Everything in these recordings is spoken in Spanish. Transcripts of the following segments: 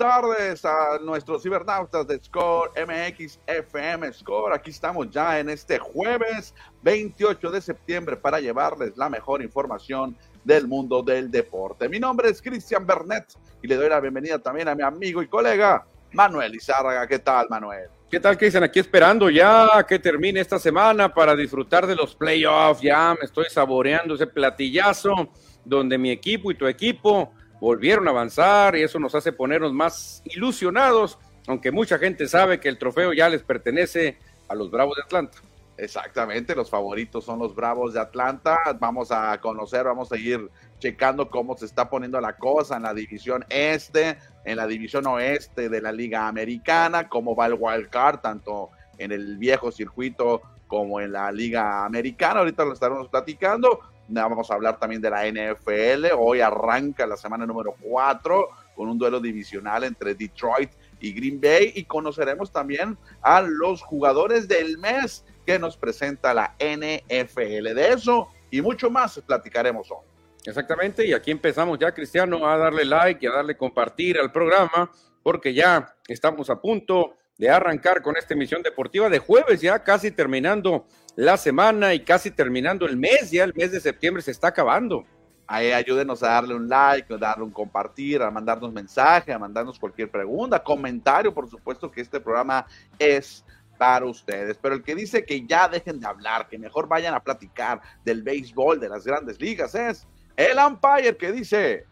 tardes a nuestros cibernautas de Score MX FM Score. Aquí estamos ya en este jueves 28 de septiembre para llevarles la mejor información del mundo del deporte. Mi nombre es Cristian Bernet y le doy la bienvenida también a mi amigo y colega Manuel Izárraga. ¿Qué tal, Manuel? ¿Qué tal, Cristian? Aquí esperando ya que termine esta semana para disfrutar de los playoffs. Ya me estoy saboreando ese platillazo donde mi equipo y tu equipo volvieron a avanzar y eso nos hace ponernos más ilusionados, aunque mucha gente sabe que el trofeo ya les pertenece a los Bravos de Atlanta. Exactamente, los favoritos son los Bravos de Atlanta. Vamos a conocer, vamos a ir checando cómo se está poniendo la cosa en la división este, en la división oeste de la Liga Americana, cómo va el wild card, tanto en el viejo circuito como en la Liga Americana. Ahorita lo estaremos platicando. Vamos a hablar también de la NFL. Hoy arranca la semana número 4 con un duelo divisional entre Detroit y Green Bay y conoceremos también a los jugadores del mes que nos presenta la NFL. De eso y mucho más platicaremos hoy. Exactamente, y aquí empezamos ya, Cristiano, a darle like y a darle compartir al programa, porque ya estamos a punto de arrancar con esta emisión deportiva de jueves, ya casi terminando la semana y casi terminando el mes, ya el mes de septiembre se está acabando. Ayúdenos a darle un like, a darle un compartir, a mandarnos mensaje, a mandarnos cualquier pregunta, comentario, por supuesto que este programa es para ustedes. Pero el que dice que ya dejen de hablar, que mejor vayan a platicar del béisbol, de las grandes ligas, es el umpire que dice,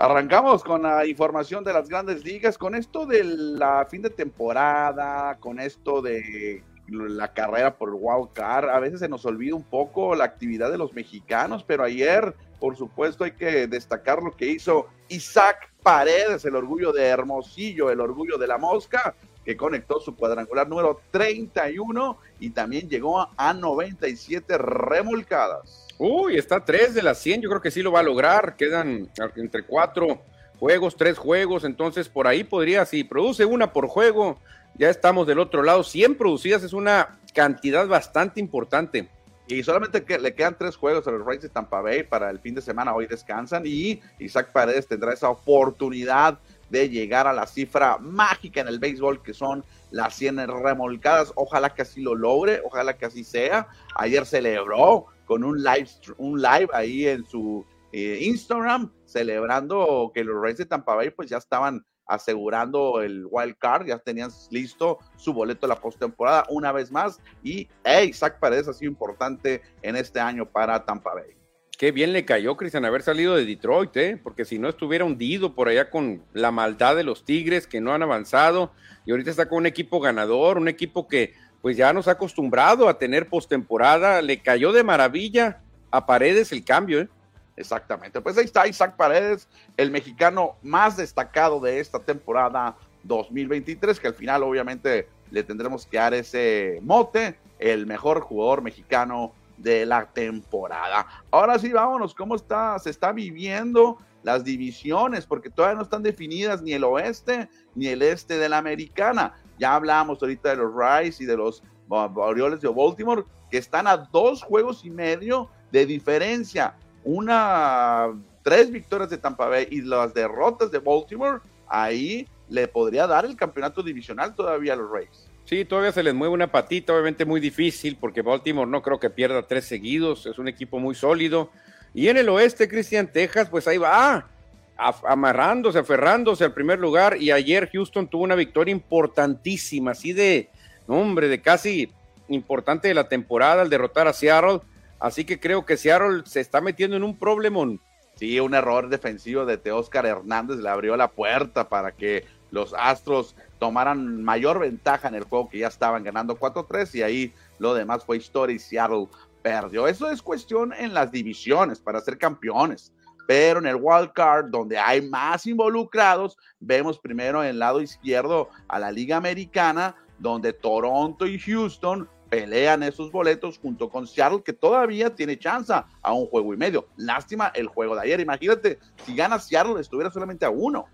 Arrancamos con la información de las grandes ligas, con esto de la fin de temporada, con esto de la carrera por wild card. A veces se nos olvida un poco la actividad de los mexicanos, pero ayer, por supuesto, hay que destacar lo que hizo Isaac Paredes, el orgullo de Hermosillo, el orgullo de la mosca, que conectó su cuadrangular número 31 y también llegó a 97 remolcadas. Uy, está 3 de las 100, yo creo que sí lo va a lograr. Quedan entre 4 juegos, 3 juegos, entonces por ahí podría, si produce una por juego, ya estamos del otro lado. 100 producidas es una cantidad bastante importante. Y solamente que le quedan tres juegos a los Rays de Tampa Bay para el fin de semana. Hoy descansan y Isaac Paredes tendrá esa oportunidad de llegar a la cifra mágica en el béisbol que son las 100 remolcadas. Ojalá que así lo logre, ojalá que así sea. Ayer celebró con un live, un live ahí en su eh, Instagram celebrando que los Rays de Tampa Bay pues ya estaban asegurando el wild card, ya tenían listo su boleto de la postemporada una vez más y hey, Isaac Paredes ha sido importante en este año para Tampa Bay. Qué bien le cayó, Cristian, haber salido de Detroit, ¿eh? porque si no estuviera hundido por allá con la maldad de los Tigres que no han avanzado y ahorita está con un equipo ganador, un equipo que pues ya nos ha acostumbrado a tener postemporada, le cayó de maravilla a Paredes el cambio, ¿eh? Exactamente, pues ahí está Isaac Paredes, el mexicano más destacado de esta temporada 2023, que al final obviamente le tendremos que dar ese mote, el mejor jugador mexicano de la temporada. Ahora sí, vámonos, ¿cómo está? Se está viviendo las divisiones, porque todavía no están definidas ni el oeste ni el este de la americana. Ya hablamos ahorita de los Rice y de los Orioles de Baltimore, que están a dos juegos y medio de diferencia. Una, tres victorias de Tampa Bay y las derrotas de Baltimore, ahí le podría dar el campeonato divisional todavía a los Rays. Sí, todavía se les mueve una patita, obviamente muy difícil, porque Baltimore no creo que pierda tres seguidos, es un equipo muy sólido. Y en el oeste, Cristian Texas, pues ahí va, amarrándose, aferrándose al primer lugar. Y ayer Houston tuvo una victoria importantísima, así de, hombre, de casi importante de la temporada al derrotar a Seattle. Así que creo que Seattle se está metiendo en un problemón. Sí, un error defensivo de Teóscar Hernández le abrió la puerta para que los Astros tomaran mayor ventaja en el juego que ya estaban ganando 4-3 y ahí lo demás fue historia y Seattle perdió. Eso es cuestión en las divisiones para ser campeones. Pero en el wild card, donde hay más involucrados, vemos primero en el lado izquierdo a la Liga Americana, donde Toronto y Houston pelean esos boletos junto con Seattle, que todavía tiene chance a un juego y medio. Lástima el juego de ayer. Imagínate, si gana Seattle, estuviera solamente a uno.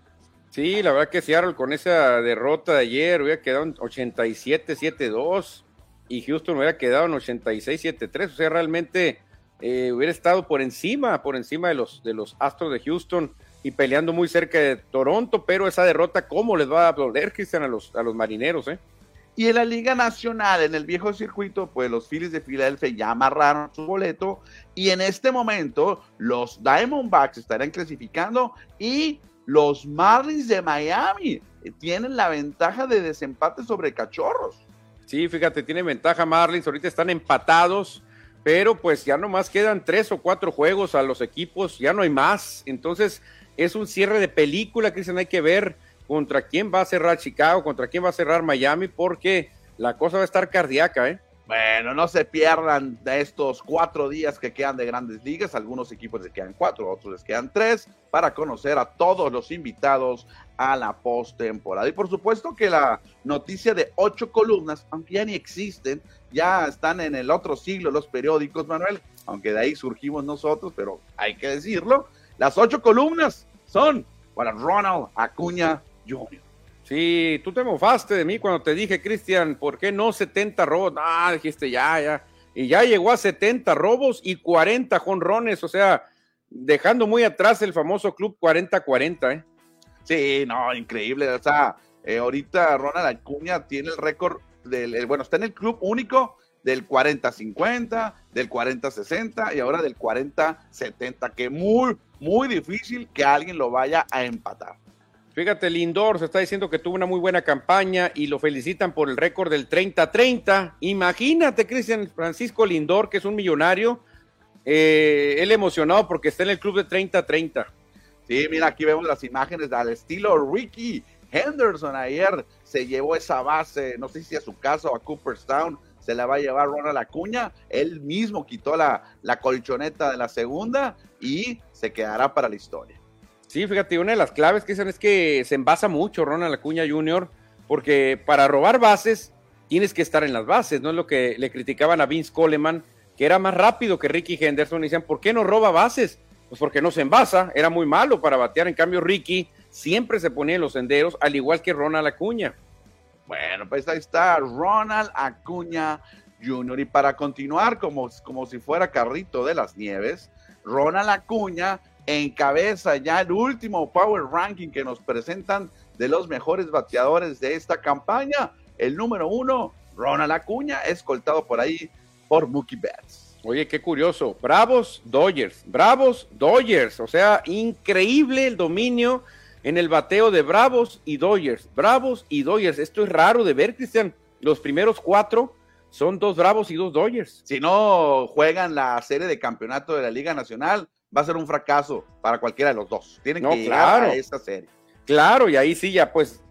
Sí, la verdad que Seattle con esa derrota de ayer hubiera quedado en 87-7-2 y Houston hubiera quedado en 86-7-3. O sea, realmente eh, hubiera estado por encima, por encima de los, de los Astros de Houston y peleando muy cerca de Toronto, pero esa derrota, ¿cómo les va a doler, Cristian, a los, a los marineros? Eh? Y en la Liga Nacional, en el viejo circuito, pues los Phillies de Filadelfia ya amarraron su boleto y en este momento los Diamondbacks estarán clasificando y los Marlins de Miami tienen la ventaja de desempate sobre Cachorros. Sí, fíjate, tienen ventaja Marlins, ahorita están empatados, pero pues ya nomás quedan tres o cuatro juegos a los equipos, ya no hay más. Entonces es un cierre de película, Cristian, hay que ver contra quién va a cerrar Chicago, contra quién va a cerrar Miami, porque la cosa va a estar cardíaca, ¿eh? Bueno, no se pierdan de estos cuatro días que quedan de grandes ligas. Algunos equipos les quedan cuatro, otros les quedan tres, para conocer a todos los invitados a la postemporada. Y por supuesto que la noticia de ocho columnas, aunque ya ni existen, ya están en el otro siglo los periódicos, Manuel, aunque de ahí surgimos nosotros, pero hay que decirlo. Las ocho columnas son para Ronald Acuña Jr. Sí, tú te mofaste de mí cuando te dije, Cristian, ¿por qué no 70 robos? Ah, dijiste, ya, ya. Y ya llegó a 70 robos y 40 jonrones, o sea, dejando muy atrás el famoso club 40-40, ¿eh? Sí, no, increíble. O sea, eh, ahorita Ronald Acuña tiene el récord del, bueno, está en el club único del 40-50, del 40-60 y ahora del 40-70, que muy, muy difícil que alguien lo vaya a empatar. Fíjate, Lindor se está diciendo que tuvo una muy buena campaña y lo felicitan por el récord del 30-30. Imagínate, Cristian Francisco Lindor, que es un millonario, eh, él emocionado porque está en el club de 30-30. Sí, mira, aquí vemos las imágenes al estilo Ricky Henderson. Ayer se llevó esa base, no sé si a su casa o a Cooperstown, se la va a llevar Ronald Acuña. Él mismo quitó la, la colchoneta de la segunda y se quedará para la historia. Sí, fíjate, una de las claves que dicen es que se envasa mucho Ronald Acuña Jr., porque para robar bases tienes que estar en las bases, no es lo que le criticaban a Vince Coleman, que era más rápido que Ricky Henderson, y decían, ¿por qué no roba bases? Pues porque no se envasa, era muy malo para batear, en cambio Ricky siempre se ponía en los senderos, al igual que Ronald Acuña. Bueno, pues ahí está Ronald Acuña Jr. Y para continuar como, como si fuera carrito de las nieves, Ronald Acuña encabeza ya el último Power Ranking que nos presentan de los mejores bateadores de esta campaña. El número uno, Ronald Acuña, escoltado por ahí por Mookie Betts. Oye, qué curioso. Bravos Dodgers, Bravos Dodgers. O sea, increíble el dominio en el bateo de Bravos y Dodgers. Bravos y Dodgers. Esto es raro de ver, Cristian. Los primeros cuatro son dos Bravos y dos Dodgers. Si no juegan la serie de campeonato de la Liga Nacional, va a ser un fracaso para cualquiera de los dos. Tienen que llegar a esta serie. Claro, y ahí sí ya pues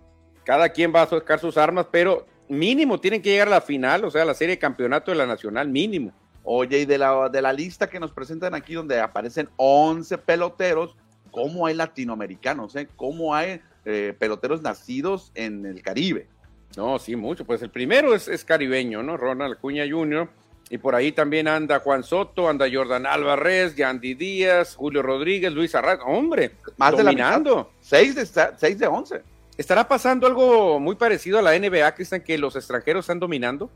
cada quien va a sacar sus armas, pero mínimo tienen que llegar a la final, o sea, la serie de campeonato de la Nacional, mínimo. Oye, y de la, de la lista que nos presentan aquí, donde aparecen 11 peloteros, ¿cómo hay latinoamericanos? Eh? ¿Cómo hay eh, peloteros nacidos en el Caribe? No, sí, mucho. Pues el primero es, es caribeño, ¿no? Ronald Acuña Jr., y por ahí también anda Juan Soto, anda Jordan Álvarez, Yandy Díaz, Julio Rodríguez, Luis Arraga. Hombre, más dominando. De seis de, seis de once. ¿Estará pasando algo muy parecido a la NBA, Cristian, que los extranjeros están dominando?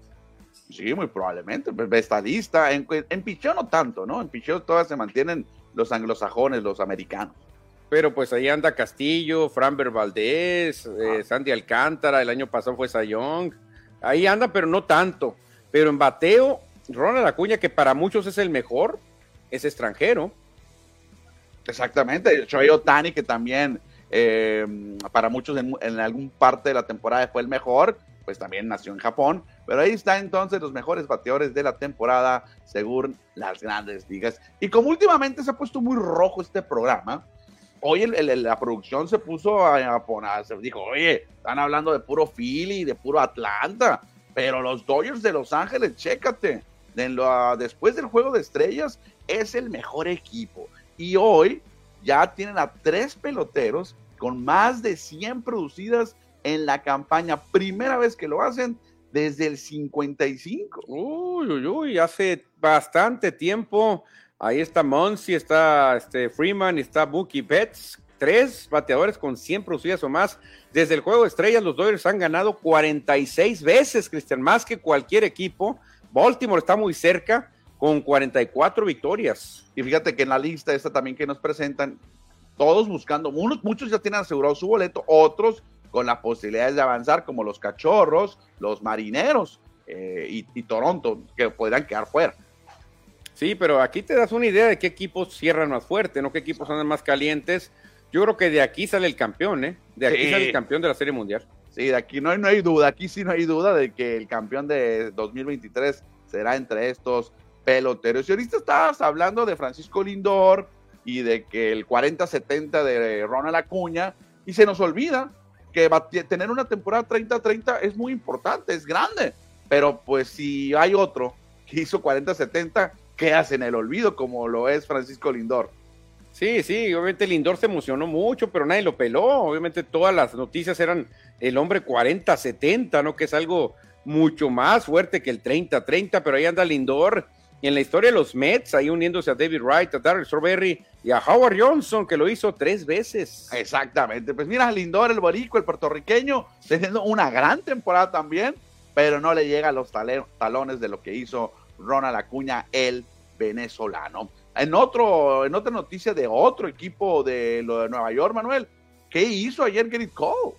Sí, muy probablemente. Estadista, en, en picheo no tanto, ¿no? En picheo todas se mantienen los anglosajones, los americanos. Pero pues ahí anda Castillo, Franber Valdés, eh, ah. Sandy Alcántara, el año pasado fue Sayong. Ahí anda, pero no tanto. Pero en bateo, Ronald Acuña, que para muchos es el mejor, es extranjero. Exactamente, Shohei Otani, que también eh, para muchos en, algún parte de la temporada fue el mejor, pues también nació en Japón. Pero ahí está entonces los mejores bateadores de la temporada según las grandes ligas. Y como últimamente se ha puesto muy rojo este programa, hoy la producción se puso a, poner, se dijo, oye, están hablando de puro Philly, de puro Atlanta, pero los Dodgers de Los Ángeles, chécate, después del juego de estrellas, es el mejor equipo. Y hoy ya tienen a tres peloteros con más de 100 producidas en la campaña. Primera vez que lo hacen desde el 55. Uy, uy, uy, hace bastante tiempo. Ahí está Monsi, está este Freeman, está Mookie Betts tres bateadores con 100 producidas o más. Desde el juego de estrellas, los Dodgers han ganado 46 veces, Cristian, más que cualquier equipo. Baltimore está muy cerca con 44 victorias. Y fíjate que en la lista esta también que nos presentan, todos buscando, muchos ya tienen asegurado su boleto, otros con las posibilidades de avanzar, como los cachorros, los marineros eh, y, Toronto, que podrían quedar fuera. Sí, pero aquí te das una idea de qué equipos cierran más fuerte, no qué equipos andan más calientes. Yo creo que de aquí sale el campeón, ¿eh? De aquí sale el campeón de la Serie Mundial. Sí, de aquí no hay, no hay duda, aquí sí no hay duda de que el campeón de 2023 será entre estos peloteros. Y ahorita estabas hablando de Francisco Lindor y de que el 40-70 de Ronald Acuña, y se nos olvida que tener una temporada 30-30 es muy importante, es grande, pero pues si hay otro que hizo 40-70, quedas en el olvido como lo es Francisco Lindor. Sí, sí, obviamente Lindor se emocionó mucho, pero nadie lo peló. Obviamente todas las noticias eran el hombre 40-70, ¿no? Que es algo mucho más fuerte que el 30-30, pero ahí anda Lindor. Y en la historia de los Mets, ahí uniéndose a David Wright, a Darryl Strawberry y a Howard Johnson, que lo hizo tres veces. Exactamente. Pues mira, Lindor, el borico, el puertorriqueño, teniendo una gran temporada también, pero no le llega a los talones de lo que hizo Ronald Acuña, el venezolano. En, otro, en otra noticia de otro equipo de lo de Nueva York, Manuel, ¿qué hizo ayer Gerrit Cole?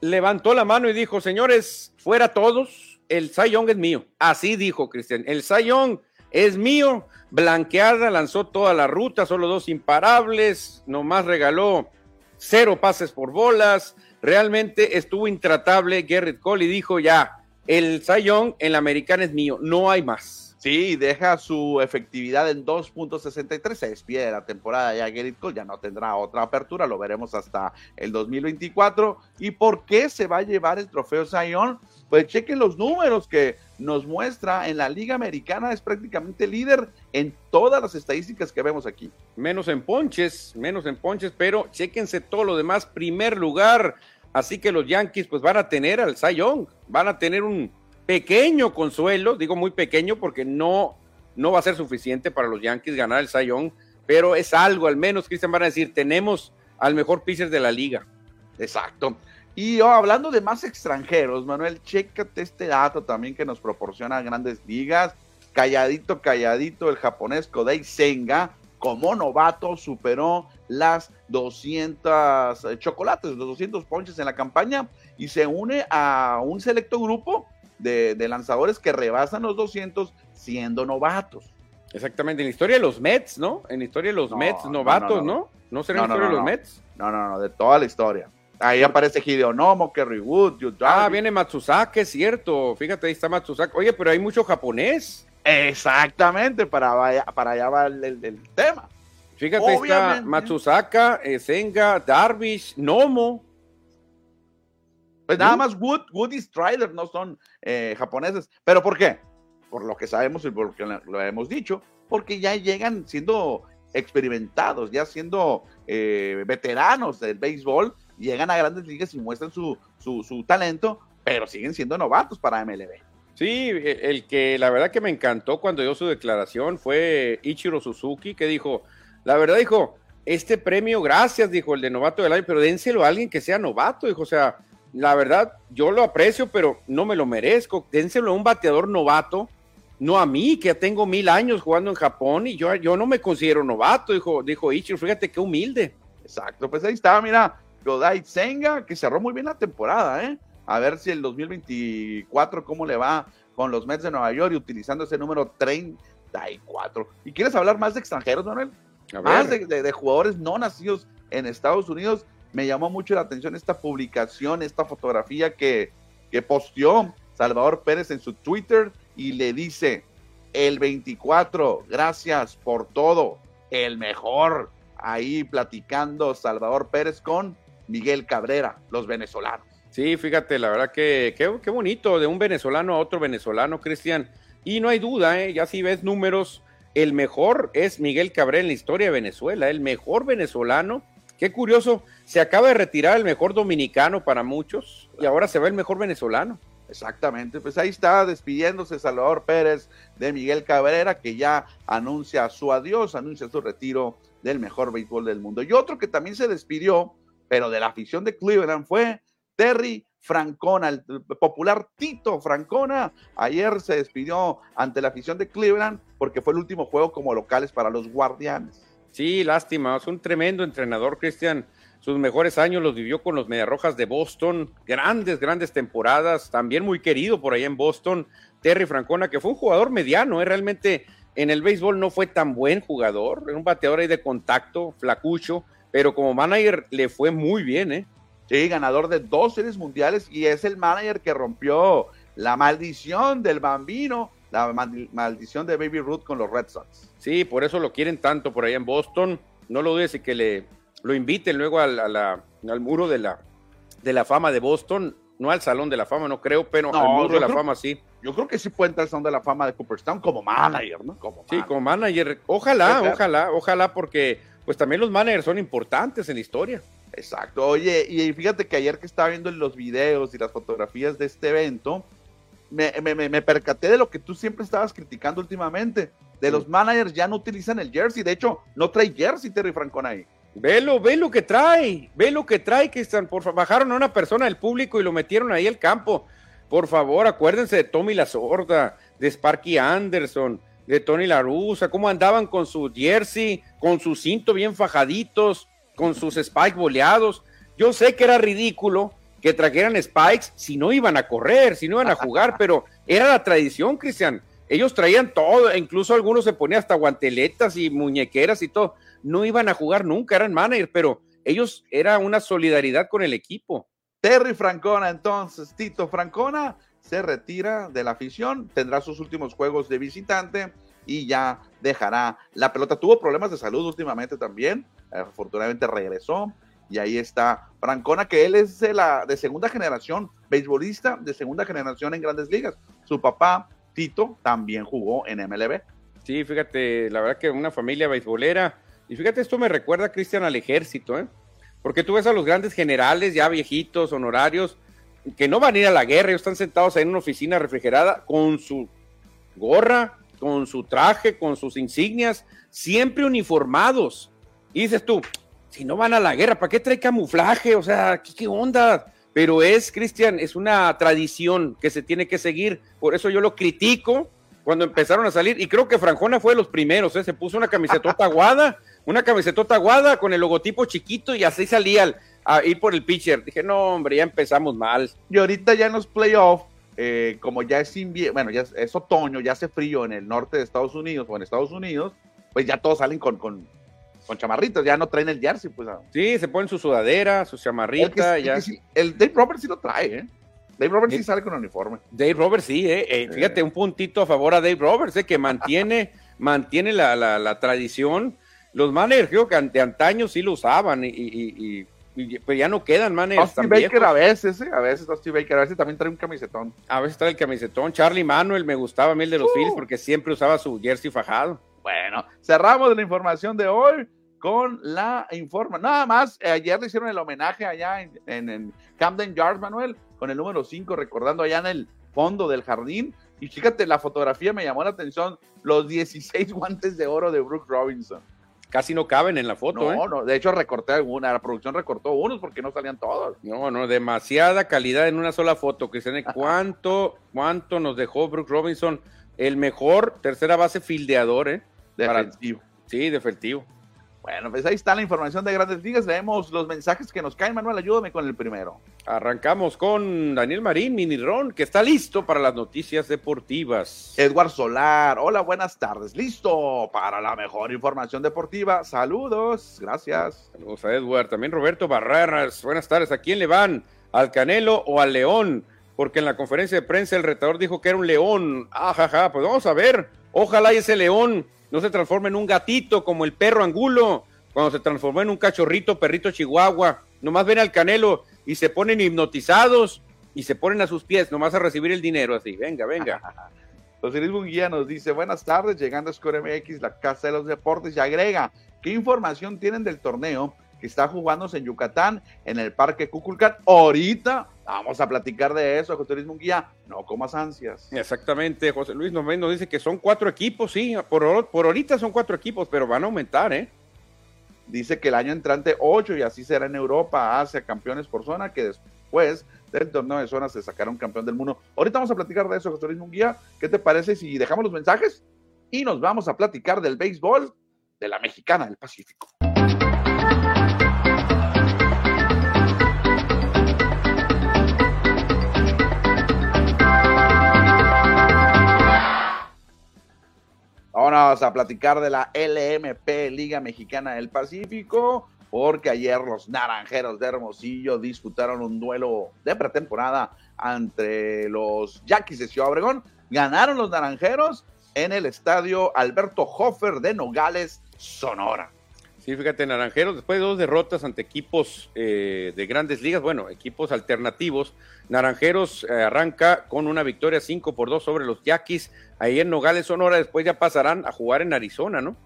Levantó la mano y dijo, señores, fuera todos, el Sayong es mío. Así dijo Cristian, el Sayong es mío. Blanqueada, lanzó toda la ruta, solo dos imparables, nomás regaló cero pases por bolas. Realmente estuvo intratable Gerrit Cole y dijo ya, el Sayong en la americana es mío, no hay más. Sí, deja su efectividad en 2.63, se despide de la temporada ya Gerrit Cole, ya no tendrá otra apertura, lo veremos hasta el 2024. ¿Y por qué se va a llevar el trofeo Zion? Pues chequen los números que nos muestra en la Liga Americana, es prácticamente líder en todas las estadísticas que vemos aquí. Menos en ponches, menos en ponches, pero chequense todo lo demás, primer lugar. Así que los Yankees pues van a tener al Zion, van a tener un pequeño consuelo, digo muy pequeño porque no, no va a ser suficiente para los Yankees ganar el Sayón, pero es algo, al menos, Cristian, van a decir, tenemos al mejor pitcher de la liga. Exacto. Y oh, hablando de más extranjeros, Manuel, chécate este dato también que nos proporciona grandes ligas. Calladito, calladito, el japonés Kodei Senga, como novato, superó las 200 eh, chocolates, los 200 ponches en la campaña y se une a un selecto grupo de, lanzadores que rebasan los 200 siendo novatos. Exactamente, en la historia de los Mets, ¿no? En la historia de los Mets, novatos, ¿no? ¿No, será en la historia de los Mets? No, no, no, de toda la historia. Ahí aparece Hideonomo, Kerry Wood, Ah, viene Matsusaka, es cierto. Fíjate, ahí está Matsusaka. Oye, pero hay mucho japonés. Exactamente, para, para allá va el, tema. Fíjate, ahí está Matsusaka, Senga, Darvish, Nomo. Pues nada más Wood, Wood y Strider no son eh, japoneses. ¿Pero por qué? Por lo que sabemos y por lo que lo hemos dicho, porque ya llegan siendo experimentados, ya siendo eh, veteranos del béisbol, llegan a grandes ligas y muestran su, su, talento, pero siguen siendo novatos para MLB. Sí, e, el que la verdad que me encantó cuando dio su declaración fue Ichiro Suzuki, que dijo, la verdad dijo, este premio, gracias, dijo el de novato del año, pero dénselo a alguien que sea novato, dijo, o sea, la verdad, yo lo aprecio, pero no me lo merezco. Dénselo a un bateador novato, no a mí, que ya tengo mil años jugando en Japón y yo, yo no me considero novato, dijo, dijo Ichiro, fíjate qué humilde. Exacto, pues ahí está, mira, Godai Senga, que cerró muy bien la temporada, ¿eh? A ver si el 2024, cómo le va con los Mets de Nueva York y utilizando ese número 34. ¿Y quieres hablar más de extranjeros, Manuel? Más de jugadores no nacidos en Estados Unidos me llamó mucho la atención esta publicación, esta fotografía que, que posteó Salvador Pérez en su Twitter y le dice, el 24, gracias por todo, el mejor. Ahí platicando Salvador Pérez con Miguel Cabrera, los venezolanos. Sí, fíjate, la verdad que qué bonito, de un venezolano a otro venezolano, Cristian. Y no hay duda, ¿eh? ya si ves números, el mejor es Miguel Cabrera en la historia de Venezuela, el mejor venezolano Qué curioso, se acaba de retirar el mejor dominicano para muchos y ahora se va el mejor venezolano. Exactamente, pues ahí está despidiéndose Salvador Pérez de Miguel Cabrera, que ya anuncia su adiós, anuncia su retiro del mejor béisbol del mundo. Y otro que también se despidió, pero de la afición de Cleveland, fue Terry Francona, el popular Tito Francona. Ayer se despidió ante la afición de Cleveland porque fue el último juego como locales para los Guardianes. Sí, lástima, es un tremendo entrenador, Cristian sus mejores años los vivió con los Mediarrojas de Boston, grandes, grandes temporadas, también muy querido por allá en Boston, Terry Francona, que fue un jugador mediano, ¿eh? realmente en el béisbol no fue tan buen jugador, era un bateador ahí de contacto, flacucho, pero como manager le fue muy bien, ¿eh? Sí, ganador de dos series mundiales y es el manager que rompió la maldición del bambino, la maldición de Baby Ruth con los Red Sox. Sí, por eso lo quieren tanto por allá en Boston. No lo dudes y que le lo inviten luego al, al muro de la, de la fama de Boston, no al Salón de la Fama, no creo, pero al muro de la fama sí. Yo creo que sí puede entrar al Salón de la Fama de Cooperstown como manager, ¿no? Como sí, como manager. Ojalá, ojalá, ojalá, porque pues también los managers son importantes en la historia. Exacto. Oye, y fíjate que ayer que estaba viendo los videos y las fotografías de este evento, me, me, percaté de lo que tú siempre estabas criticando últimamente. De los managers ya no utilizan el jersey. De hecho, no trae jersey Terry Francón ahí. Velo, ve lo que trae, ve lo que trae, que están, por bajaron a una persona del público y lo metieron ahí al campo. Por favor, acuérdense de Tommy La Sorda, de Sparky Anderson, de Tony La Russa, cómo andaban con su jersey, con su cinto bien fajaditos, con sus spikes boleados. Yo sé que era ridículo que trajeran spikes si no iban a correr, si no iban a jugar, pero era la tradición, Cristian. Ellos traían todo, incluso algunos se ponían hasta guanteletas y muñequeras y todo no iban a jugar nunca, eran manager, pero ellos era una solidaridad con el equipo. Terry Francona, entonces, Tito Francona se retira de la afición, tendrá sus últimos juegos de visitante y ya dejará la pelota. Tuvo problemas de salud últimamente también, afortunadamente regresó y ahí está Francona, que él es de, la, de segunda generación, beisbolista de segunda generación en grandes ligas. Su papá, Tito, también jugó en MLB. Sí, fíjate, la verdad que una familia beisbolera y fíjate, esto me recuerda, Cristian, al ejército, ¿eh? Porque tú ves a los grandes generales, ya viejitos, honorarios, que no van a ir a la guerra, ellos están sentados en una oficina refrigerada con su gorra, con su traje, con sus insignias, siempre uniformados. Y dices tú, si no van a la guerra, ¿para qué trae camuflaje? O sea, ¿qué, qué onda? Pero es, Cristian, es una tradición que se tiene que seguir. Por eso yo lo critico cuando empezaron a salir. Y creo que Franjona fue de los primeros, ¿eh? se puso una camiseta aguada una camiseta aguada con el logotipo chiquito y así salía a ir por el pitcher. Dije, no, hombre, ya empezamos mal. Y ahorita ya en los playoffs, eh, como ya es invierno, bueno, ya es, otoño, ya hace frío en el norte de Estados Unidos o en Estados Unidos, pues ya todos salen con, con, con chamarritas, ya no traen el jersey, pues. Sí, se ponen su sudadera, su chamarrita, el ya. El, Dave Roberts sí lo trae, ¿eh? Dave Roberts sí, sale con uniforme. Dave Roberts sí, ¿eh? eh fíjate, un puntito a favor a Dave Roberts, ¿eh? Que mantiene, mantiene la, la, la tradición los managers creo que de antaño sí lo usaban y, y, pues ya no quedan managers Austin Baker a veces, ¿eh? a veces Austin Baker, a veces también trae un camisetón. A veces trae el camisetón. Charlie Manuel me gustaba a mí el de los uh. porque siempre usaba su jersey fajado. Bueno, cerramos la información de hoy con la informa. Nada más, eh, ayer le hicieron el homenaje allá en, en, Camden Yards, Manuel, con el número 5, recordando allá en el fondo del jardín. Y fíjate, la fotografía me llamó la atención, los 16 guantes de oro de Brooke Robinson casi no caben en la foto. No, ¿eh? no, de hecho recorté alguna, la producción recortó unos porque no salían todos. No, no, demasiada calidad en una sola foto. Que se cuánto, cuánto nos dejó Brooks Robinson, el mejor tercera base fildeador, ¿eh? Defensivo. sí, defensivo. Bueno, pues ahí está la información de Grandes Ligas. Leemos los mensajes que nos caen. Manuel, ayúdame con el primero. Arrancamos con Daniel Marín, Minirón, que está listo para las noticias deportivas. Edward Solar, hola, buenas tardes. Listo para la mejor información deportiva. Saludos, gracias. Saludos a Edward. También Roberto Barreras, buenas tardes. ¿A quién le van? ¿Al Canelo o al León? Porque en la conferencia de prensa el retador dijo que era un león. Ajaja, ah, pues vamos a ver. Ojalá y ese león no se transforma en un gatito como el perro angulo, cuando se transformó en un cachorrito, perrito chihuahua. Nomás ven al canelo y se ponen hipnotizados y se ponen a sus pies, nomás a recibir el dinero así. Venga, venga. José Luis Munguía nos dice, buenas tardes, llegando a Score MX, la Casa de los Deportes, y agrega, ¿qué información tienen del torneo que está jugándose en Yucatán, en el Parque Cuculcán? Ahorita Vamos a platicar de eso, José Luis Munguía. No comas ansias. Exactamente, José Luis nos dice que son cuatro equipos, sí, por, por ahorita son cuatro equipos, pero van a aumentar, ¿eh? Dice que el año entrante ocho y así será en Europa, Asia, campeones por zona, que después del torneo de zona se sacará un campeón del mundo. Ahorita vamos a platicar de eso, José Luis Munguía. ¿Qué te parece si dejamos los mensajes y nos vamos a platicar del béisbol de la mexicana del Pacífico? Vamos a platicar de la LMP, Liga Mexicana del Pacífico, porque ayer los Naranjeros de Hermosillo disputaron un duelo de pretemporada entre los Yaquis de Ciudad Obregón. Ganaron los Naranjeros en el estadio Alberto Hofer de Nogales, Sonora. Fíjate, Naranjeros, después de dos derrotas ante equipos eh, de grandes ligas, bueno, equipos alternativos, Naranjeros eh, arranca con una victoria 5 por 2 sobre los Yaquis, ahí en Nogales, Sonora, después ya pasarán a jugar en Arizona, ¿no?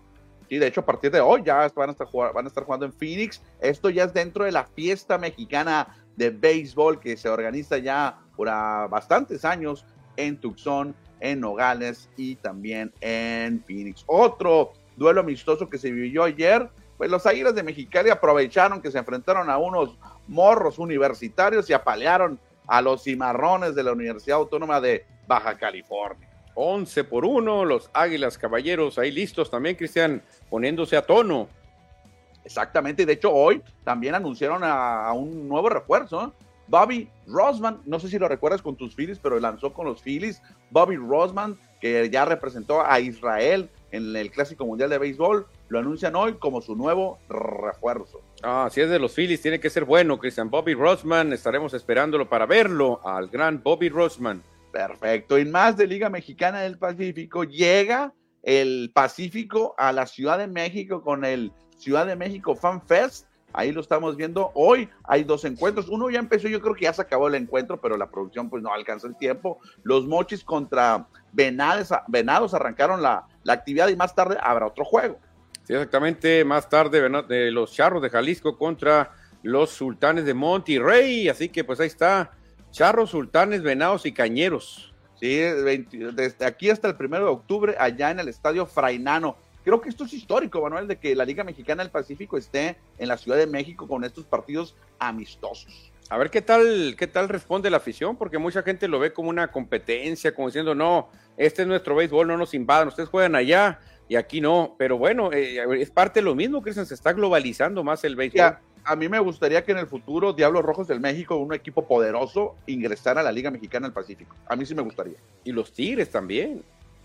Sí, de hecho, a partir de hoy ya van a estar, van a estar jugando en Phoenix. Esto ya es dentro de la fiesta mexicana de béisbol que se organiza ya por bastantes años en Tucson, en Nogales y también en Phoenix. Otro duelo amistoso que se vivió ayer pues los Águilas de Mexicali aprovecharon que se enfrentaron a unos morros universitarios y apalearon a los cimarrones de la Universidad Autónoma de Baja California. 11 por 1, los Águilas Caballeros ahí listos también, Cristian, poniéndose a tono. Exactamente, de hecho hoy también anunciaron a, un nuevo refuerzo, Bobby Rosman, no sé si lo recuerdas con tus Phillies, pero lanzó con los Phillies, Bobby Rosman, que ya representó a Israel en el Clásico Mundial de Béisbol, lo anuncian hoy como su nuevo refuerzo. Ah, si es de los Phillies, tiene que ser bueno, Cristian Bobby Rosman, estaremos esperándolo para verlo, al gran Bobby Rosman. Perfecto, y más de Liga Mexicana del Pacífico, llega el Pacífico a la Ciudad de México con el Ciudad de México Fan Fest. Ahí lo estamos viendo. Hoy hay dos encuentros. Uno ya empezó, yo creo que ya se acabó el encuentro, pero la producción pues no alcanza el tiempo. Los Mochis contra Venados, Venados arrancaron la, la actividad y más tarde habrá otro juego. Sí, exactamente. Más tarde, de los Charros de Jalisco contra los Sultanes de Monterrey. Así que, pues ahí está. Charros, Sultanes, Venados y Cañeros. Sí, desde aquí hasta el primero de octubre, allá en el Estadio Frainano. Creo que esto es histórico, Manuel, de que la Liga Mexicana del Pacífico esté en la Ciudad de México con estos partidos amistosos. A ver qué tal, qué tal responde la afición, porque mucha gente lo ve como una competencia, como diciendo, no, este es nuestro béisbol, no nos invadan, ustedes juegan allá, y aquí no. Pero bueno, eh, es parte de lo mismo, Cristian, se está globalizando más el béisbol. a mí me gustaría que en el futuro Diablos Rojos del México, un equipo poderoso, ingresara a la Liga Mexicana del Pacífico. A mí sí me gustaría. Y los Tigres también.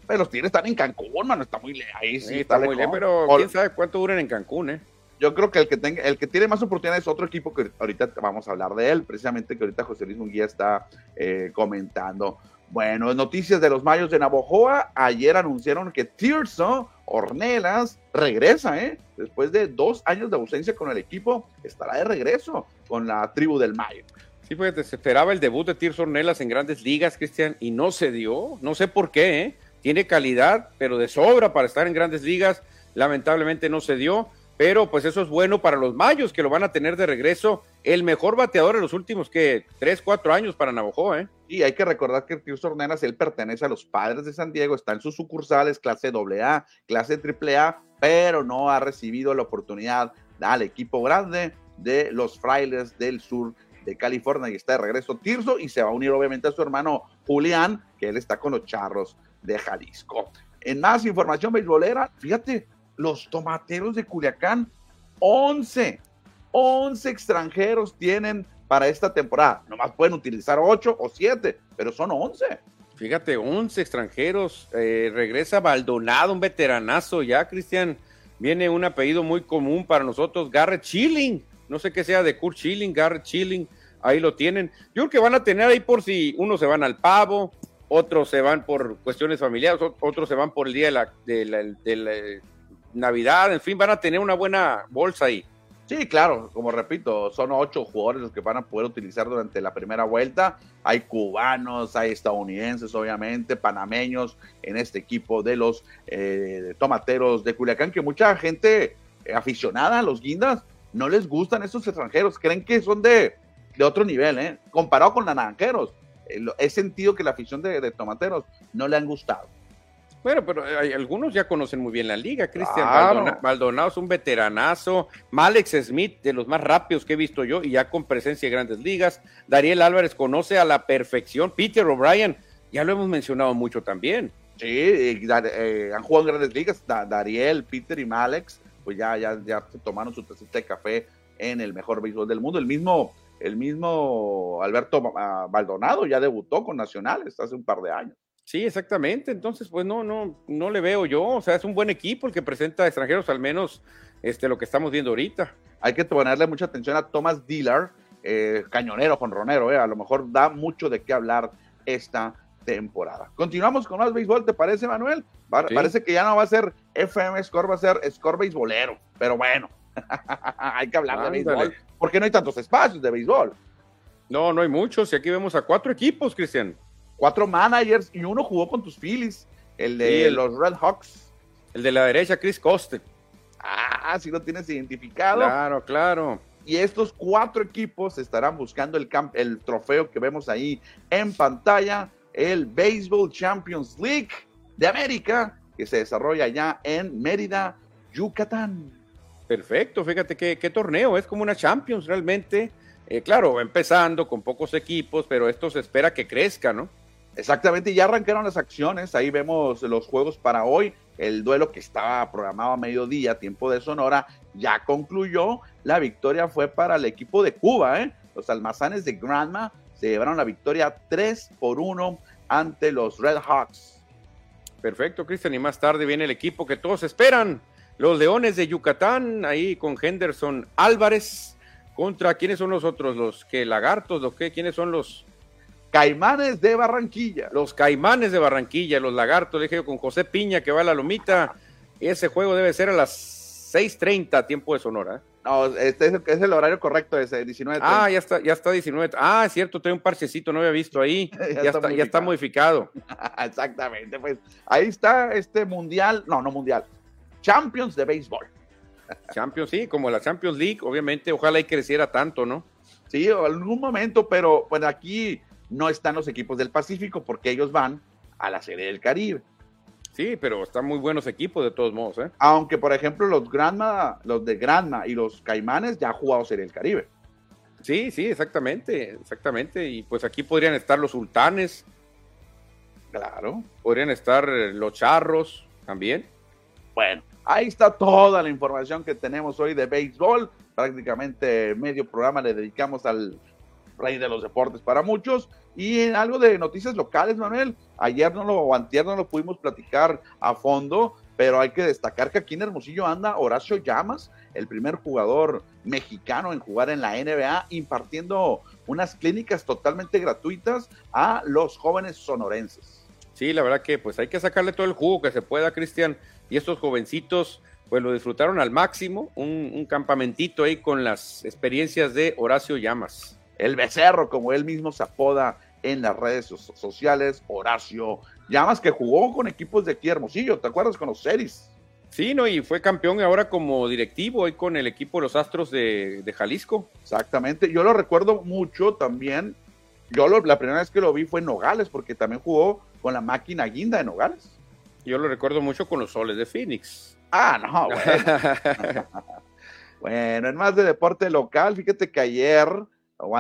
Pero los Tigres están en Cancún, mano, está muy lejos. Ahí sí, está, muy lejos, pero quién sabe cuánto duran en Cancún, ¿eh? Yo creo que el que tenga, el que tiene más oportunidades es otro equipo que ahorita vamos a hablar de él, precisamente que ahorita José Luis Munguía está eh, comentando. Bueno, noticias de los Mayos de Navojoa. Ayer anunciaron que Tirso Ornelas regresa, ¿eh? Después de dos años de ausencia con el equipo, estará de regreso con la tribu del Mayo. Sí, pues se esperaba el debut de Tirso Ornelas en grandes ligas, Cristian, y no se dio. No sé por qué, ¿eh? Tiene calidad, pero de sobra para estar en grandes ligas. Lamentablemente no se dio pero pues eso es bueno para los Mayos que lo van a tener de regreso. El mejor bateador en los últimos que tres, cuatro años para Navajo, ¿eh? Y hay que recordar que Tío Ornelas, él pertenece a los padres de San Diego, está en sus sucursales, clase AA, clase AAA, pero no ha recibido la oportunidad al equipo grande de los Frailes del sur de California y está de regreso Tirso y se va a unir obviamente a su hermano Julián, que él está con los Charros de Jalisco. En más información beisbolera, fíjate, los tomateros de Culiacán, 11, 11 extranjeros tienen para esta temporada. Nomás pueden utilizar 8 o 7, pero son 11. Fíjate, 11 extranjeros. Eh, regresa Baldonado, un veteranazo ya, Cristian. Viene un apellido muy común para nosotros, Garrett Chilling. No sé qué sea de Kurt Chilling, Garrett Chilling. Ahí lo tienen. Yo creo que van a tener ahí por si unos se van al pavo, otros se van por cuestiones familiares, otros se van por el día de de la Navidad, en fin, van a tener una buena bolsa ahí. Sí, claro, como repito, son ocho jugadores los que van a poder utilizar durante la primera vuelta. Hay cubanos, hay estadounidenses, obviamente, panameños en este equipo de los eh, tomateros de Culiacán, que mucha gente aficionada a los guindas no les gustan estos extranjeros, creen que son de, de otro nivel, ¿eh? Comparado con la Naranjeros. Eh, he sentido que la afición de, Tomateros no le han gustado. Bueno, pero hay, algunos ya conocen muy bien la liga. Cristian Maldonado es un veteranazo. Malex Smith, de los más rápidos que he visto yo, y ya con presencia en grandes ligas. Dariel Álvarez conoce a la perfección. Peter O'Brien, ya lo hemos mencionado mucho también. Sí, eh, han jugado en grandes ligas. Dariel, Peter y Malex, pues ya, ya, ya tomaron su tacita de café en el mejor béisbol del mundo. El mismo el mismo Alberto Maldonado ya debutó con Nacionales hace un par de años. Sí, exactamente. Entonces, pues no, no, no le veo yo. O sea, es un buen equipo el que presenta a extranjeros, al menos este, lo que estamos viendo ahorita. Hay que ponerle mucha atención a Thomas Dillard, eh, cañonero con Ronero. Eh. A lo mejor da mucho de qué hablar esta temporada. Continuamos con más béisbol, ¿te parece, Manuel? Parece que ya no va a ser FM Score, va a ser Score Béisbolero. Pero bueno, hay que hablar de béisbol porque no hay tantos espacios de béisbol. No, no hay muchos. Y aquí vemos a cuatro equipos, Cristian. Cuatro managers y uno jugó con tus Phillies, el de los Red Hawks. El de la derecha, Chris Coste. Ah, si lo tienes identificado. Claro, claro. Y estos cuatro equipos estarán buscando el, el trofeo que vemos ahí en pantalla, el Baseball Champions League de América, que se desarrolla allá en Mérida, Yucatán. Perfecto, fíjate qué, torneo, es como una Champions realmente. Eh, claro, empezando con pocos equipos, pero esto se espera que crezca, ¿no? Exactamente, ya arrancaron las acciones, ahí vemos los juegos para hoy, el duelo que estaba programado a mediodía, tiempo de Sonora, ya concluyó, la victoria fue para el equipo de Cuba, ¿eh? los almazanes de Granma se llevaron la victoria 3 por 1 ante los Red Hawks. Perfecto, Cristian, y más tarde viene el equipo que todos esperan, los Leones de Yucatán, ahí con Henderson Álvarez. ¿Contra quiénes son los otros? ¿Los que lagartos? ¿Los que? ¿Quiénes son los? Caimanes de Barranquilla. Los Caimanes de Barranquilla, los lagartos, dije yo, con José Piña que va a la lomita. Ese juego debe ser a las 6:30, tiempo de Sonora. No, este es el, horario correcto, ese 19. Ah, ya está, ya está 19. Ah, es cierto, trae un parchecito, no había visto ahí. ya, está, ya está modificado. Exactamente, pues ahí está este mundial, no, no mundial, Champions de béisbol. Champions, sí, como la Champions League, obviamente, ojalá y creciera tanto, ¿no? Sí, en algún momento, pero bueno, aquí no están los equipos del Pacífico porque ellos van a la Serie del Caribe. Sí, pero están muy buenos equipos de todos modos, ¿eh? Aunque, por ejemplo, los Granma, los de Granma y los Caimanes ya han jugado Serie del Caribe. Sí, sí, exactamente, exactamente. Y pues aquí podrían estar los sultanes. Claro. Podrían estar los charros también. Bueno, Ahí está toda la información que tenemos hoy de béisbol. Prácticamente medio programa le dedicamos al rey de los deportes para muchos. Y en algo de noticias locales, Manuel. Ayer no lo, o antier no lo pudimos platicar a fondo, pero hay que destacar que aquí en Hermosillo anda Horacio Llamas, el primer jugador mexicano en jugar en la NBA, impartiendo unas clínicas totalmente gratuitas a los jóvenes sonorenses. Sí, la verdad que pues hay que sacarle todo el jugo que se pueda, Cristian y estos jovencitos pues lo disfrutaron al máximo, un, campamentito ahí con las experiencias de Horacio Llamas. El becerro, como él mismo se apoda en las redes sociales, Horacio Llamas, que jugó con equipos de aquí Hermosillo, ¿te acuerdas con los Ceris? Sí, no, y fue campeón ahora como directivo ahí con el equipo de los Astros de, Jalisco. Exactamente, yo lo recuerdo mucho también. Yo la primera vez que lo vi fue en Nogales, porque también jugó con la máquina guinda de Nogales. Yo lo recuerdo mucho con los soles de Phoenix. Ah, no, bueno. bueno, en más de deporte local, fíjate que ayer,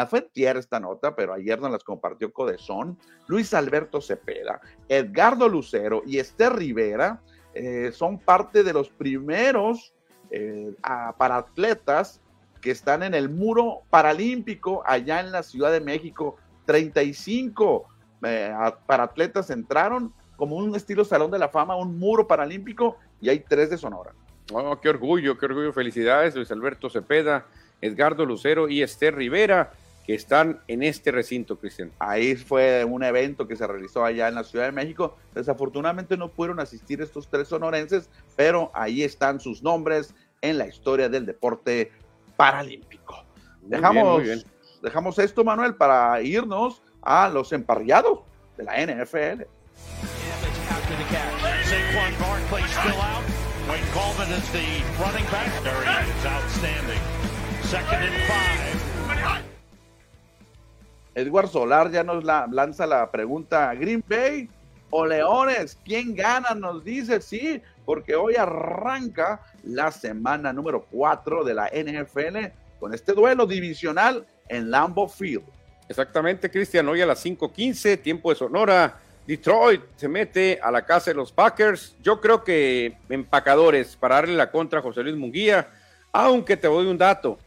fue tierra esta nota, pero ayer nos las compartió Codezón, Luis Alberto Cepeda, Edgardo Lucero y Esther Rivera eh, son parte de los primeros eh, para atletas que están en el muro paralímpico allá en la Ciudad de México. 35 eh, para atletas entraron como un estilo Salón de la Fama, un muro paralímpico, y hay tres de Sonora. Oh, qué orgullo, qué orgullo. Felicidades, Luis Alberto Cepeda, Edgardo Lucero y Esther Rivera, que están en este recinto, Cristian. Ahí fue un evento que se realizó allá en la Ciudad de México. Desafortunadamente no pudieron asistir estos tres sonorenses, pero ahí están sus nombres en la historia del deporte paralímpico. dejamos, dejamos esto, Manuel, para irnos a los emparrillados de la NFL. Saquon Barkley still out. Wayne Coleman is the running back. Very is outstanding. Edward Solar ya nos lanza la pregunta, Green Bay o Leones, ¿quién gana? Nos dice, sí, porque hoy arranca la semana número 4 de la NFL con este duelo divisional en Lambeau Field. Exactamente, Cristian, hoy a las 5:15, tiempo de Sonora. Detroit se mete a la casa de los Packers. Yo creo que empacadores para darle la contra a José Luis Munguía, aunque te doy un dato.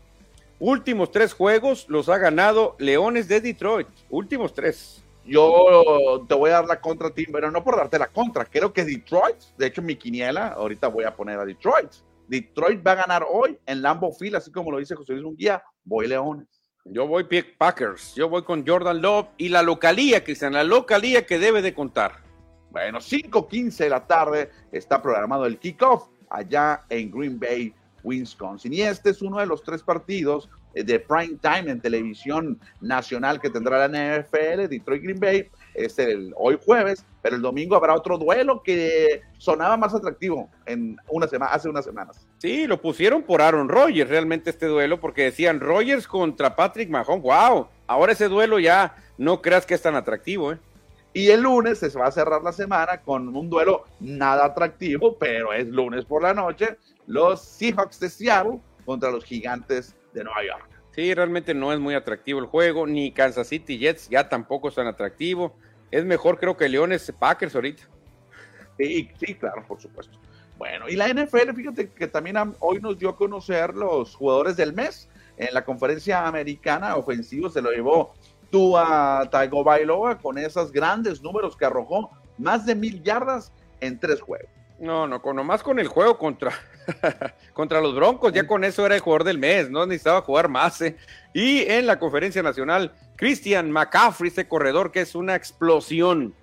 Últimos tres juegos los ha ganado Leones de Detroit. Últimos tres. Yo te voy a dar la contra a ti, pero no por darte la contra. Creo que Detroit, de hecho mi quiniela, ahorita voy a poner a Detroit. Detroit va a ganar hoy en Lambeau Field, así como lo dice José Luis Munguía. Voy Leones. Yo voy Packers, yo voy con Jordan Love y la localía, Cristian, la localía que debe de contar. Bueno, 5.15 de la tarde está programado el kickoff allá en Green Bay, Wisconsin. Y este es uno de los tres partidos eh, de prime time en televisión nacional que tendrá la NFL, Detroit Green Bay, es el hoy jueves, pero el domingo habrá otro duelo que sonaba más atractivo en una semana, hace unas semanas. Sí, lo pusieron por Aaron Rodgers realmente este duelo, porque decían Rodgers contra Patrick Mahomes, wow, ahora ese duelo ya no creas que es tan atractivo, ¿eh? Y el lunes se va a cerrar la semana con un duelo nada atractivo, pero es lunes por la noche, los Seahawks de Seattle contra los Gigantes de Nueva York. Sí, realmente no es muy atractivo el juego, ni Kansas City Jets ya tampoco es tan atractivo. Es mejor creo que Leones Packers ahorita. Sí, sí, claro, por supuesto. Bueno, y la NFL, fíjate que también hoy nos dio a conocer los jugadores del mes. En la conferencia americana ofensivo se lo llevó Tua Tagovailoa con esos grandes números que arrojó más de mil yardas en tres juegos. No, no, con, nomás con el juego contra, contra los Broncos, ya con eso era el jugador del mes, no necesitaba jugar más. ¿eh? Y en la conferencia nacional, Christian McCaffrey, este corredor que es una explosión,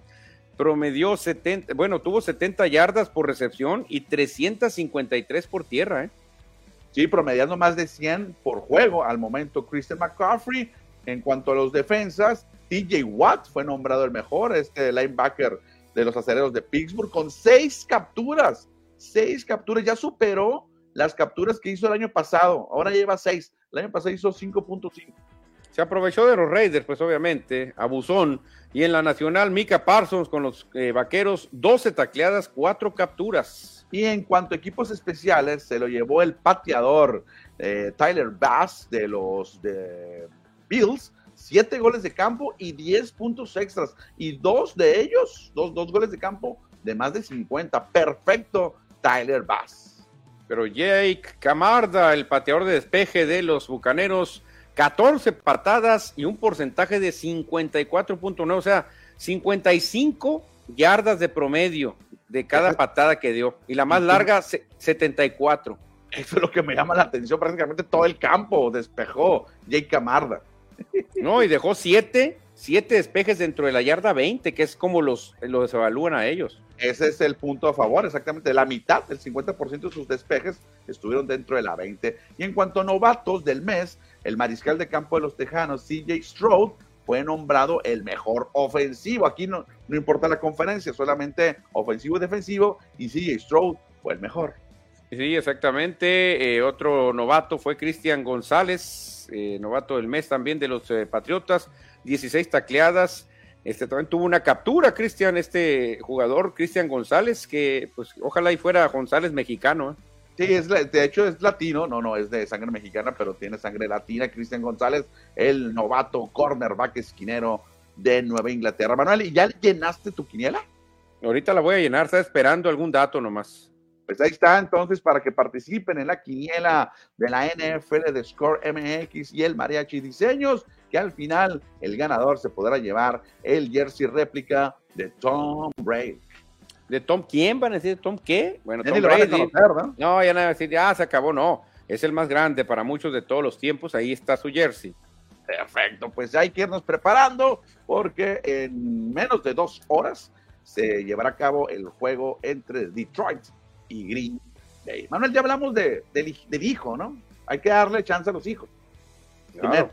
promedió 70, bueno, tuvo 70 yardas por recepción y 353 por tierra. ¿eh? Sí, promediando más de 100 por juego al momento. Christian McCaffrey, en cuanto a los defensas, TJ Watt fue nombrado el mejor, este linebacker de los acereros de Pittsburgh, con seis capturas seis capturas, ya superó las capturas que hizo el año pasado, ahora lleva seis, el año pasado hizo 5.5. Se aprovechó de los Raiders, pues obviamente, abusón, y en la nacional Mika Parsons con los eh, vaqueros, 12 tacleadas, cuatro capturas. Y en cuanto a equipos especiales, se lo llevó el pateador eh, Tyler Bass de los de Bills, siete goles de campo y 10 puntos extras, y dos de ellos, dos, dos goles de campo de más de 50, perfecto Tyler Bass. Pero Jake Camarda, el pateador de despeje de los Bucaneros, 14 patadas y un porcentaje de 54.9, o sea, 55 yardas de promedio de cada patada que dio. Y la más larga, 74. Eso es lo que me llama la atención. Prácticamente todo el campo despejó Jake Camarda. No, y dejó siete siete despejes dentro de la yarda 20, que es como los, los evalúan a ellos. Ese es el punto a favor, exactamente. La mitad, el 50% de sus despejes estuvieron dentro de la 20. Y en cuanto a novatos del mes, el mariscal de campo de los Tejanos, CJ Stroud, fue nombrado el mejor ofensivo. Aquí no, no importa la conferencia, solamente ofensivo y defensivo, y CJ Stroud fue el mejor. Sí, exactamente. Eh, otro novato fue Cristian González, eh, novato del mes también de los eh, Patriotas 16 tacleadas. Este también tuvo una captura, Cristian, este jugador, Cristian González, que pues ojalá y fuera González mexicano. ¿eh? Sí, es, de hecho es latino, no, no, es de sangre mexicana, pero tiene sangre latina. Cristian González, el novato cornerback esquinero de Nueva Inglaterra. Manuel, ¿y ya llenaste tu quiniela? Ahorita la voy a llenar, está esperando algún dato nomás. Pues ahí está, entonces, para que participen en la quiniela de la NFL de Score MX y el Mariachi Diseños que al final el ganador se podrá llevar el jersey réplica de Tom Brady. ¿De Tom quién? ¿Van a decir Tom qué? Bueno, Tom Brady. ¿no? no, ya no va a decir, ya se acabó, no. Es el más grande para muchos de todos los tiempos, ahí está su jersey. Perfecto, pues hay que irnos preparando porque en menos de dos horas se llevará a cabo el juego entre Detroit y Green Bay. Manuel, ya hablamos de, del, hijo, ¿no? Hay que darle chance a los hijos. Primero.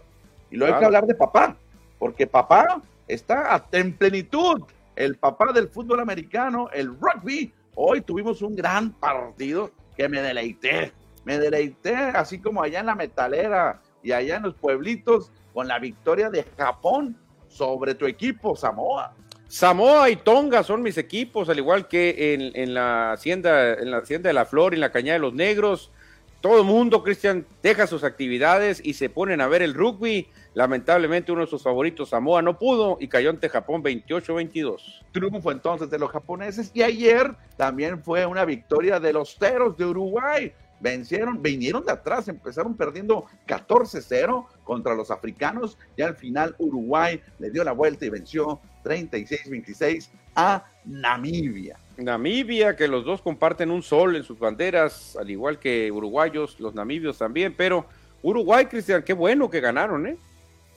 Y luego hay que hablar de papá, porque papá está en plenitud. El papá del fútbol americano, el rugby. Hoy tuvimos un gran partido que me deleité. Me deleité, así como allá en la metalera y allá en los pueblitos, con la victoria de Japón sobre tu equipo, Samoa. Samoa y Tonga son mis equipos, al igual que en, la hacienda, en la hacienda de la Flor y en la Cañada de los Negros. Todo el mundo, Cristian, deja sus actividades y se ponen a ver el rugby. Lamentablemente uno de sus favoritos, Samoa, no pudo y cayó ante Japón 28-22. Triunfo entonces de los japoneses y ayer también fue una victoria de los Teros de Uruguay vencieron, vinieron de atrás, empezaron perdiendo 14-0 contra los africanos y al final Uruguay le dio la vuelta y venció 36-26 a Namibia. Namibia, que los dos comparten un sol en sus banderas, al igual que uruguayos, los namibios también, pero Uruguay, Cristian, qué bueno que ganaron, ¿eh?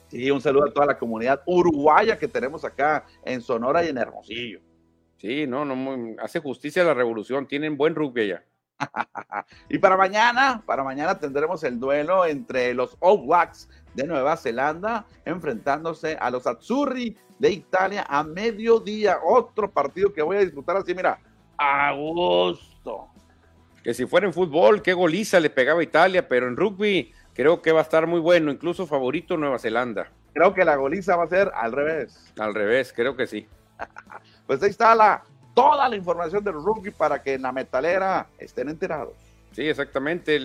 Sí, un saludo a toda la comunidad uruguaya que tenemos acá en Sonora y en Hermosillo. Sí, no, no, hace justicia a la revolución, tienen buen rugby allá. Y para mañana, para mañana tendremos el duelo entre los All Blacks de Nueva Zelanda enfrentándose a los Azzurri de Italia a mediodía. Otro partido que voy a disputar así, mira, a gusto. Que si fuera en fútbol, qué goliza le pegaba Italia, pero en rugby creo que va a estar muy bueno, incluso favorito Nueva Zelanda. Creo que la goliza va a ser al revés. Al revés, creo que sí. pues ahí está la toda la información del rugby para que en la metalera estén enterados. Sí, exactamente.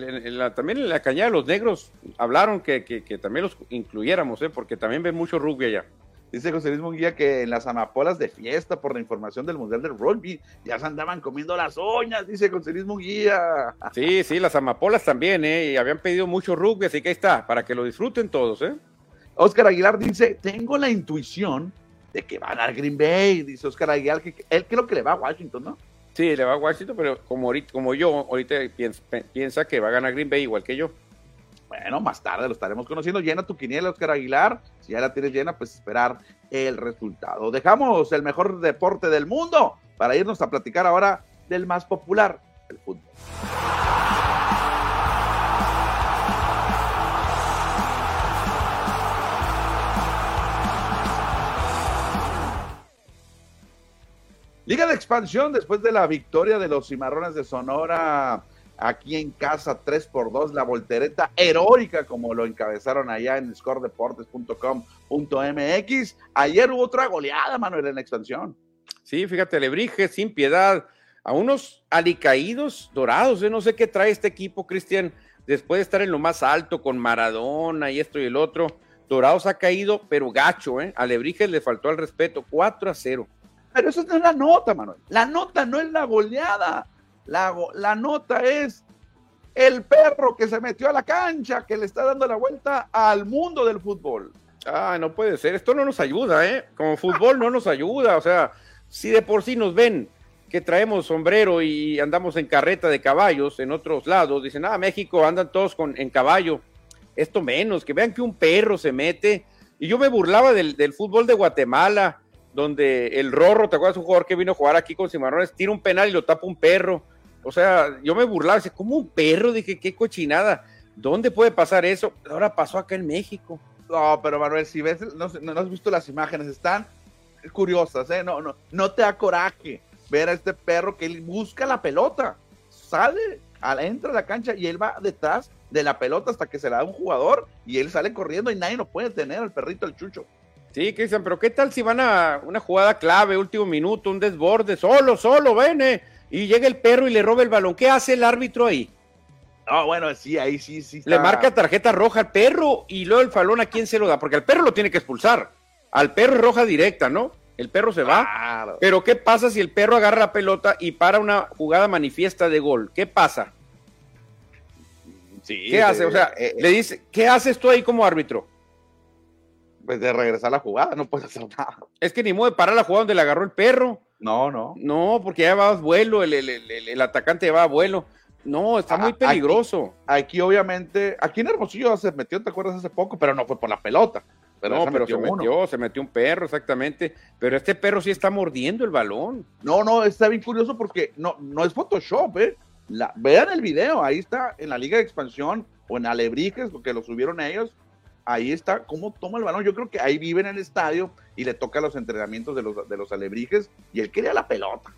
también en la cañada los negros hablaron que, también los incluyéramos, ¿eh? porque también ven mucho rugby allá. Dice José Luis Munguía que en las amapolas de fiesta por la información del Mundial del Rugby ya se andaban comiendo las uñas, dice José Luis Munguía. Sí, sí, las amapolas también, ¿eh? Y habían pedido mucho rugby, así que ahí está, para que lo disfruten todos, ¿eh? Oscar Aguilar dice, tengo la intuición de que van a Green Bay, dice Oscar Aguilar, que él creo que le va a Washington, ¿no? Sí, le va a Washington, pero como, ahorita, como yo, ahorita piensa, que va a ganar Green Bay igual que yo. Bueno, más tarde lo estaremos conociendo. Llena tu quiniela, Oscar Aguilar. Si ya la tienes llena, pues esperar el resultado. Dejamos el mejor deporte del mundo para irnos a platicar ahora del más popular, el fútbol. Liga de expansión después de la victoria de los Cimarrones de Sonora aquí en casa 3 por 2 la voltereta heroica como lo encabezaron allá en scoredeportes.com.mx. Ayer hubo otra goleada, Manuel, en la expansión. Sí, fíjate, Lebrige sin piedad a unos alicaídos dorados. Yo no sé qué trae este equipo, Cristian, después de estar en lo más alto con Maradona y esto y el otro. Dorados ha caído, pero gacho, ¿eh? A Lebrige le faltó el respeto, 4 a 0. Pero eso no es la nota, Manuel. La nota no es la goleada. La, la nota es el perro que se metió a la cancha, que le está dando la vuelta al mundo del fútbol. Ah, no puede ser. Esto no nos ayuda, ¿eh? Como fútbol no nos ayuda. O sea, si de por sí nos ven que traemos sombrero y andamos en carreta de caballos en otros lados, dicen, ah, México andan todos con, en caballo. Esto menos, que vean que un perro se mete. Y yo me burlaba del, del fútbol de Guatemala, donde el Rorro, ¿te acuerdas? Un jugador que vino a jugar aquí con Cimarrones, tira un penal y lo tapa un perro. O sea, yo me burlaba, dice, ¿cómo un perro? Dije, qué cochinada. ¿Dónde puede pasar eso? Ahora pasó acá en México. No, pero Manuel, si ves, no, no, has visto las imágenes, están curiosas, ¿eh? No, no, no te da coraje ver a este perro que él busca la pelota, sale, entra a la cancha y él va detrás de la pelota hasta que se la da un jugador y él sale corriendo y nadie lo puede tener, al perrito, el chucho. Sí, Cristian, pero ¿qué tal si van a una jugada clave, último minuto, un desborde, solo, solo, ven, y llega el perro y le roba el balón? ¿Qué hace el árbitro ahí? No, bueno, sí, ahí sí, sí. Le marca tarjeta roja al perro y luego el balón a quién se lo da, porque al perro lo tiene que expulsar. Al perro roja directa, ¿no? El perro se va. Pero ¿qué pasa si el perro agarra la pelota y para una jugada manifiesta de gol? ¿Qué pasa? Sí, ¿Qué hace? O sea, eh, le dice, ¿qué haces tú ahí como árbitro? Pues de regresar la jugada, no puedes hacer nada. Es que ni modo de parar la jugada donde le agarró el perro. No, no. No, porque ya va a vuelo, el, el, el, atacante va a vuelo. No, está muy peligroso. Aquí, obviamente, aquí en Hermosillo se metió, ¿te acuerdas hace poco? Pero no fue por la pelota. Pero no, pero se metió, se metió un perro, exactamente. Pero este perro sí está mordiendo el balón. No, no, está bien curioso porque no, no es Photoshop, ¿eh? La, vean el video, ahí está en la Liga de Expansión o en Alebrijes, porque lo subieron ellos ahí está cómo toma el balón. Yo creo que ahí vive en el estadio y le toca los entrenamientos de los, de los alebrijes y él quería la pelota.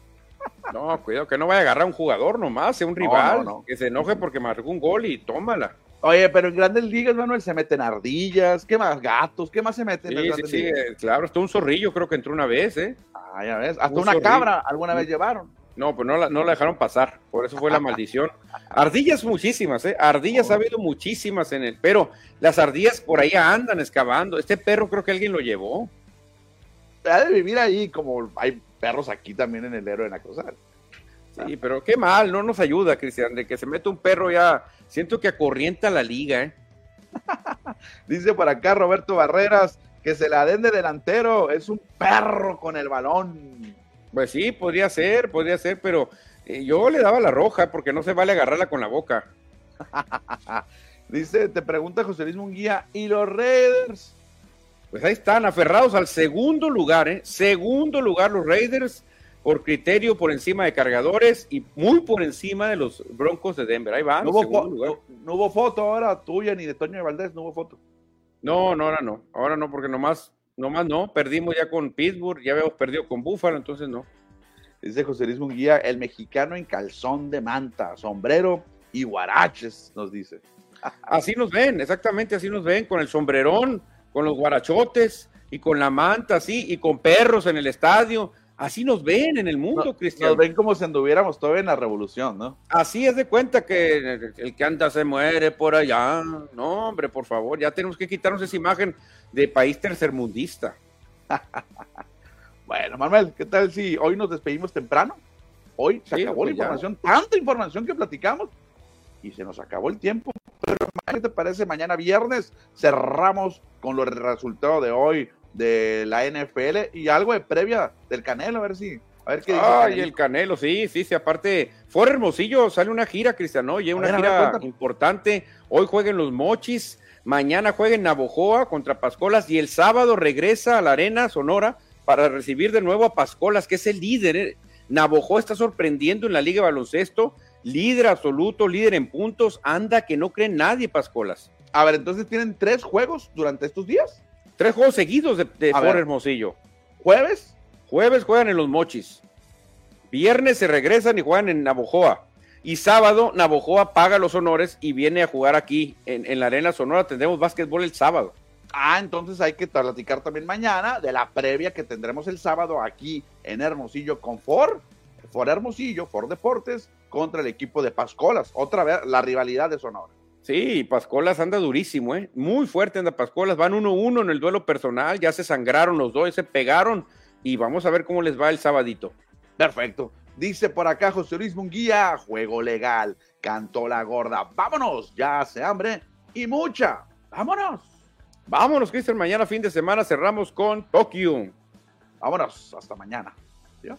No, cuidado, que no vaya a agarrar a un jugador nomás, sea un rival, que se enoje porque marcó un gol y tómala. Oye, pero en grandes ligas, Manuel, se meten ardillas, ¿qué más? Gatos, ¿qué más se meten en Sí, sí, sí, ligas? claro, hasta un zorrillo creo que entró una vez, ¿eh? Ah, ya ves, hasta Un una zorrillo. cabra alguna vez llevaron. No, pues no la, no la dejaron pasar, por eso fue la maldición. Ardillas muchísimas, ¿eh? Ardillas ha habido muchísimas en el, pero las ardillas por ahí andan excavando. Este perro creo que alguien lo llevó. Ha de vivir ahí como hay perros aquí también en el héroe de Nacosar. Sí, pero qué mal, no nos ayuda, Cristian, de que se mete un perro ya, siento que acorrienta la liga, ¿eh? Dice por acá Roberto Barreras que se la den de delantero, es un perro con el balón. Pues sí, podría ser, podría ser, pero eh, yo le daba la roja porque no se vale agarrarla con la boca. Dice, te pregunta José Luis Munguía, ¿y los Raiders? Pues ahí están, aferrados al segundo lugar, ¿eh? Segundo lugar los Raiders por criterio por encima de cargadores y muy por encima de los Broncos de Denver. Ahí van, No hubo, segundo fo- lugar. no- no hubo foto ahora tuya ni de Toño de Valdés, no hubo foto. No, no, ahora no, ahora no, porque nomás, nomás no, perdimos ya con Pittsburgh, ya habíamos perdido con Buffalo, entonces no. Dice José Luis Munguía, el mexicano en calzón de manta, sombrero y guaraches, nos dice. Así nos ven, exactamente así nos ven, con el sombrerón, con los guarachotes y con la manta así, y con perros en el estadio. Así nos ven en el mundo, No- Cristian. Nos ven como si anduviéramos todavía en la revolución, ¿no? Así es de cuenta que el, el que anda se muere por allá. No, hombre, por favor, ya tenemos que quitarnos esa imagen de país tercermundista. Bueno, Manuel, ¿qué tal si hoy nos despedimos temprano? Hoy se Sí, acabó la pues ya. información, tanta información que platicamos y se nos acabó el tiempo. Pero ¿qué te parece? Mañana viernes cerramos con los resultados de hoy de la NFL y algo de previa del Canelo, a ver si, a ver qué dice. Ay, Canelito. el Canelo, sí, sí, sí, aparte, fuera Hermosillo, sale una gira, Cristian, oye, una ver, ver, gira importante. Hoy jueguen los Mochis, mañana jueguen Navojoa contra Pascolas y el sábado regresa a la Arena Sonora para recibir de nuevo a Pascolas, que es el líder. ¿eh? Navojoa está sorprendiendo en la Liga de Baloncesto, líder absoluto, líder en puntos, anda que no cree nadie, Pascolas. A ver, entonces tienen tres juegos durante estos días. Tres juegos seguidos de, de. Hermosillo. Jueves, Jueves juegan en los Mochis. Viernes se regresan y juegan en Navojoa. Y sábado Navojoa paga los honores y viene a jugar aquí en, en la Arena Sonora. Tendremos básquetbol el sábado. Ah, entonces hay que platicar también mañana de la previa que tendremos el sábado aquí en Hermosillo con Ford, Ford Hermosillo, Ford Deportes contra el equipo de Pascolas. Otra vez la rivalidad de Sonora. Sí, Pascolas anda durísimo, ¿eh? Muy fuerte anda Pascolas. Van 1-1 en el duelo personal. Ya se sangraron los dos, se pegaron. Y vamos a ver cómo les va el sabadito. Perfecto. Dice por acá José Luis Munguía, juego legal, cantó la gorda. Vámonos, ya hace hambre y mucha. Vámonos. Vámonos, Cristian. Mañana, fin de semana, cerramos con Tokio. Vámonos. Hasta mañana. Adiós.